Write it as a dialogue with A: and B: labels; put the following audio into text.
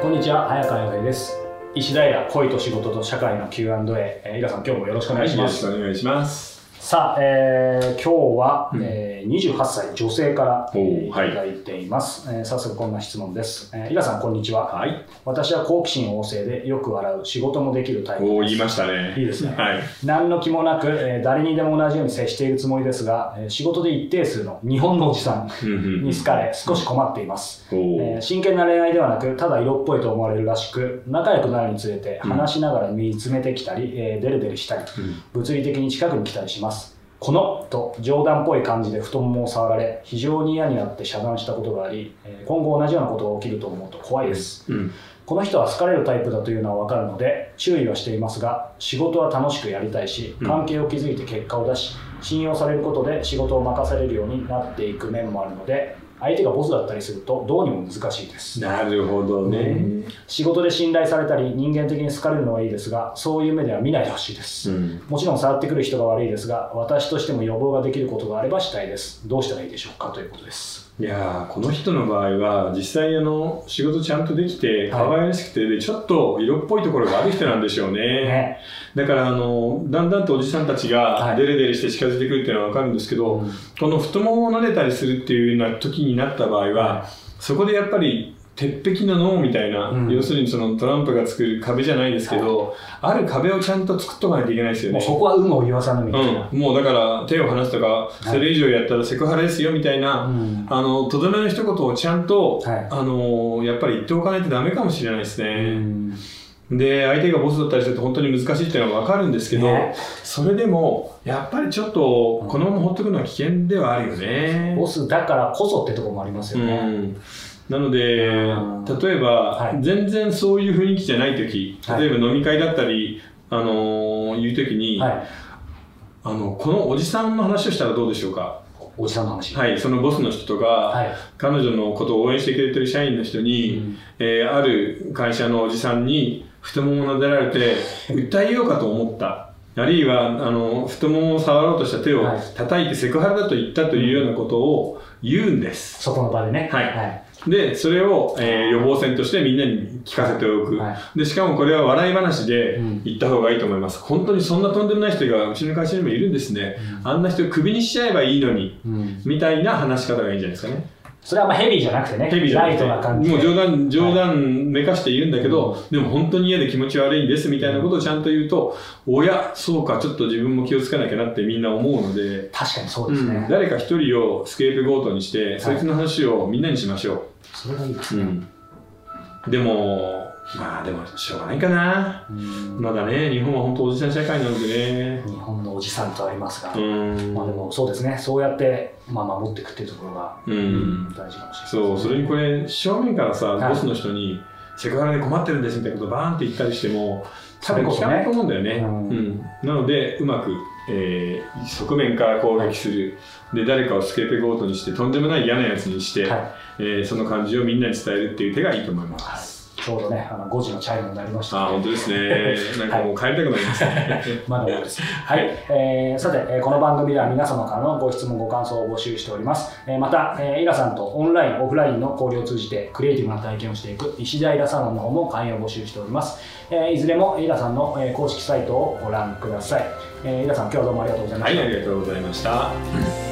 A: こんにちは早川洋平です。石平恋と仕事と社会の Q&A、えー、井川さん今日もよろしくお願いします、
B: はい、よろしくお願いします。
A: さあ、えー、今日は、うん、えー、28歳女性から、えー、い。ただいています、はい、えー、早速こんな質問です、えー、井川さんこんにちは、はい、私は好奇心旺盛でよく笑う仕事もできるタイプです。
B: お言いましたね。
A: いいですね、はい、何の気もなく、えー、誰にでも同じように接しているつもりですが、えー、仕事で一定数の日本のおじさんに好かれ少し困っています、えー、真剣な恋愛ではなくただ色っぽいと思われるらしく仲良くなるにつれて話しながら見つめてきたり、えー、デレデレしたり、うん、物理的に近くに来たりしますこのと冗談っぽい感じで太ももを触られ非常に嫌になって遮断したことがあり今後同じようなことが起きると思うと怖いです、うん、この人は好かれるタイプだというのは分かるので注意はしていますが仕事は楽しくやりたいし関係を築いて結果を出し信用されることで仕事を任されるようになっていく面もあるので相手がボスだったりするとどうにも難しいです。
B: なるほどね、う
A: ん、仕事で信頼されたり人間的に好かれるのはいいですがそういう目では見ないでほしいです、うん、もちろん触ってくる人が悪いですが私としても予防ができることがあればしたいです。どうしたらいいでしょうかということです
B: いやこの人の場合は実際あの仕事ちゃんとできて可愛らしくて、でちょっと色っぽいところがある人なんでしょうね。ねだからあのだんだんとおじさんたちがデレデレして近づいてくるっていうのは分かるんですけど、はい、この太ももを撫でたりするっていうような時になった場合は、はい、そこでやっぱり鉄壁の？脳みたいな、うん、要するにそのトランプが作る壁じゃないですけど、はい、ある壁をちゃんと作っとかないといけないですよね。
A: そこは有無を言わさぬみたいな、
B: うん。もうだから手を離すとか、それ以上やったらセクハラですよみたいな、あの、とどめの一言をちゃんと、はい、あの、やっぱり言っておかないとダメかもしれないですね。で、相手がボスだったりすると本当に難しいっていうのは分かるんですけど、ね、それでも、やっぱりちょっと、このまま放っておくのは危険ではあるよね。
A: ボスだからこそってところもありますよね。
B: うんなので、例えば、全然そういう雰囲気じゃない時、例えば飲み会だったり、あのー、いう時に、はい、あの、このおじさんの話をしたらどうでしょうか？
A: おじさんの話？
B: はい、そのボスの人とか、はい、彼女のことを応援してくれてる社員の人に、うん、えー、ある会社のおじさんに太ももを撫でられて、訴えようかと思った。あるいは、あの、太ももを触ろうとした手を叩いてセクハラだと言ったというようなことを言うんです。
A: そこの場でね。
B: はい。はいで、それを、えー、予防線としてみんなに聞かせておく。はい、で、しかもこれは笑い話で言った方がいいと思います。うん、本当にそんなとんでもない人がうちの会社にもいるんですね。うん、あんな人クビにしちゃえばいいのに、うん、みたいな話し方がいいんじゃないですかね。
A: それはまあヘビーじゃなくてね。ヘビーじゃなくて。ライトな感じ
B: もう冗談、冗談めかして言うんだけど、はい、でも本当に嫌で気持ち悪いんですみたいなことをちゃんと言うと、おや、そうか、ちょっと自分も気をつけなきゃなってみんな思うので。
A: 確かにそうですね。
B: うん、誰か一人をスケープゴートにして、そいつの話をみんなにしましょう。
A: それがいいですね。うん
B: でも、まあでもしょうがないかな。まだね、日本は本当おじさん社会なので
A: ね。日本のおじさんとありますが、まあでもそうですね、そうやって、まあ、守っていくっていうところが、うん、大事かもしれない、ね、
B: そう、それにこれ、正面からさ、ボスの人に、セクハラで困ってるんですみたいなことバーンって言ったりしても、多分聞かないと思うんだよね。うん、うん、なので、うまく、えー、側面から攻撃する。で、誰かをスケープゴートにして、とんでもない嫌なやつにして、はい、えー、その感じをみんなに伝えるっていう手がいいと思います。はい
A: ちょうどね、あの5時のチャイムになりました、
B: あ、本当ですね。なんかもう帰りたくなりますね。
A: まだまだです。はい。えー、さて、えー、この番組では皆様からのご質問、ご感想を募集しております。えー、また、えー、イラさんとオンライン、オフラインの交流を通じてクリエイティブな体験をしていく石田イラサロンの方も会員を募集しております。えー、いずれもイラさんの、えー、公式サイトをご覧ください。えー、イラさん、今日はどうもありがとうございました。
B: はい、ありがとうございました。